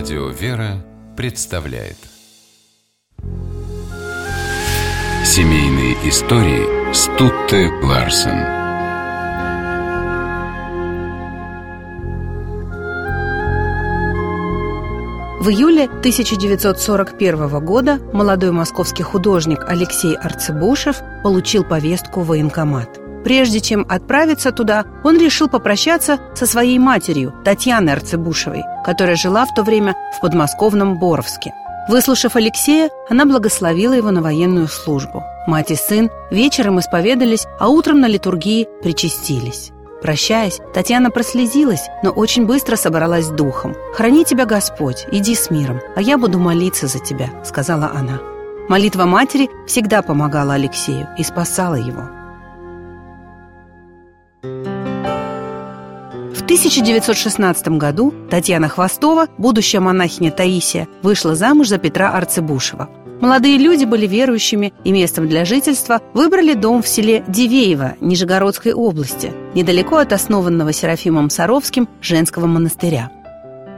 Радио «Вера» представляет Семейные истории Стутте Ларсен В июле 1941 года молодой московский художник Алексей Арцебушев получил повестку в военкомат. Прежде чем отправиться туда, он решил попрощаться со своей матерью, Татьяной Арцебушевой, которая жила в то время в подмосковном Боровске. Выслушав Алексея, она благословила его на военную службу. Мать и сын вечером исповедались, а утром на литургии причастились. Прощаясь, Татьяна прослезилась, но очень быстро собралась духом. «Храни тебя Господь, иди с миром, а я буду молиться за тебя», — сказала она. Молитва матери всегда помогала Алексею и спасала его. 1916 году Татьяна Хвостова, будущая монахиня Таисия, вышла замуж за Петра Арцебушева. Молодые люди были верующими и местом для жительства выбрали дом в селе Дивеево Нижегородской области, недалеко от основанного Серафимом Саровским женского монастыря.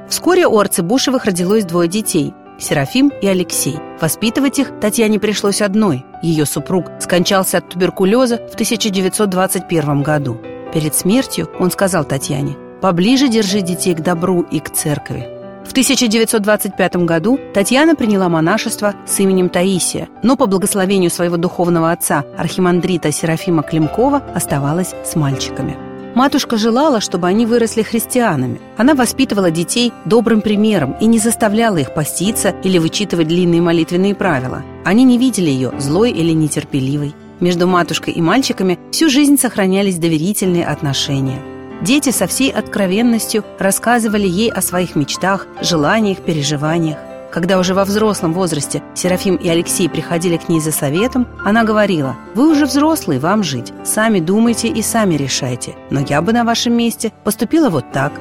Вскоре у Арцебушевых родилось двое детей – Серафим и Алексей. Воспитывать их Татьяне пришлось одной. Ее супруг скончался от туберкулеза в 1921 году. Перед смертью он сказал Татьяне «Поближе держи детей к добру и к церкви». В 1925 году Татьяна приняла монашество с именем Таисия, но по благословению своего духовного отца, архимандрита Серафима Климкова, оставалась с мальчиками. Матушка желала, чтобы они выросли христианами. Она воспитывала детей добрым примером и не заставляла их поститься или вычитывать длинные молитвенные правила. Они не видели ее злой или нетерпеливой. Между матушкой и мальчиками всю жизнь сохранялись доверительные отношения. Дети со всей откровенностью рассказывали ей о своих мечтах, желаниях, переживаниях. Когда уже во взрослом возрасте Серафим и Алексей приходили к ней за советом, она говорила, «Вы уже взрослые, вам жить. Сами думайте и сами решайте. Но я бы на вашем месте поступила вот так.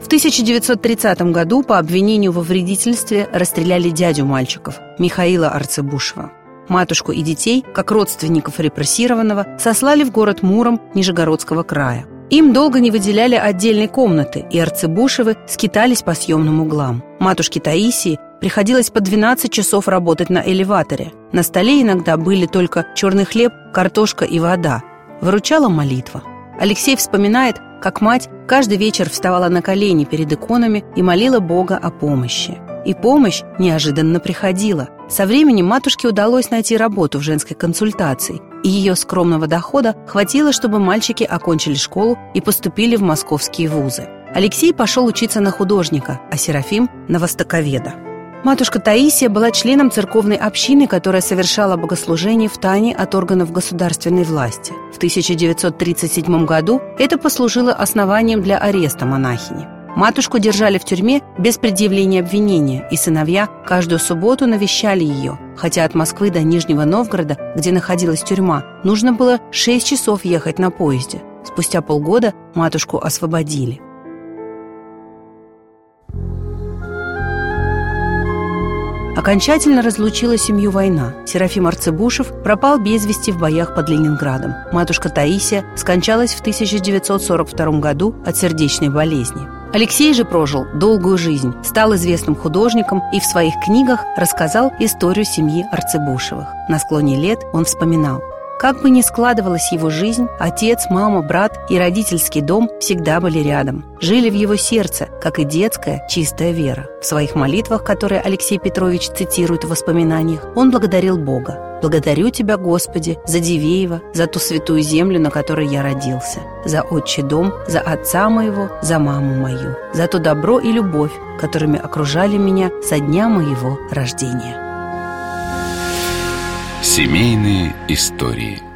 В 1930 году по обвинению во вредительстве расстреляли дядю мальчиков, Михаила Арцебушева. Матушку и детей, как родственников репрессированного, сослали в город Муром Нижегородского края. Им долго не выделяли отдельной комнаты, и Арцебушевы скитались по съемным углам. Матушке Таисии приходилось по 12 часов работать на элеваторе. На столе иногда были только черный хлеб, картошка и вода. Выручала молитва. Алексей вспоминает, как мать каждый вечер вставала на колени перед иконами и молила Бога о помощи. И помощь неожиданно приходила. Со временем матушке удалось найти работу в женской консультации, и ее скромного дохода хватило, чтобы мальчики окончили школу и поступили в московские вузы. Алексей пошел учиться на художника, а Серафим – на востоковеда. Матушка Таисия была членом церковной общины, которая совершала богослужение в тайне от органов государственной власти. В 1937 году это послужило основанием для ареста монахини. Матушку держали в тюрьме без предъявления обвинения, и сыновья каждую субботу навещали ее, хотя от Москвы до Нижнего Новгорода, где находилась тюрьма, нужно было 6 часов ехать на поезде. Спустя полгода матушку освободили. Окончательно разлучила семью война. Серафим Арцебушев пропал без вести в боях под Ленинградом. Матушка Таисия скончалась в 1942 году от сердечной болезни. Алексей же прожил долгую жизнь, стал известным художником и в своих книгах рассказал историю семьи Арцебушевых. На склоне лет он вспоминал – как бы ни складывалась его жизнь, отец, мама, брат и родительский дом всегда были рядом. Жили в его сердце, как и детская, чистая вера. В своих молитвах, которые Алексей Петрович цитирует в воспоминаниях, он благодарил Бога. «Благодарю Тебя, Господи, за Дивеево, за ту святую землю, на которой я родился, за отчий дом, за отца моего, за маму мою, за то добро и любовь, которыми окружали меня со дня моего рождения». Семейные истории –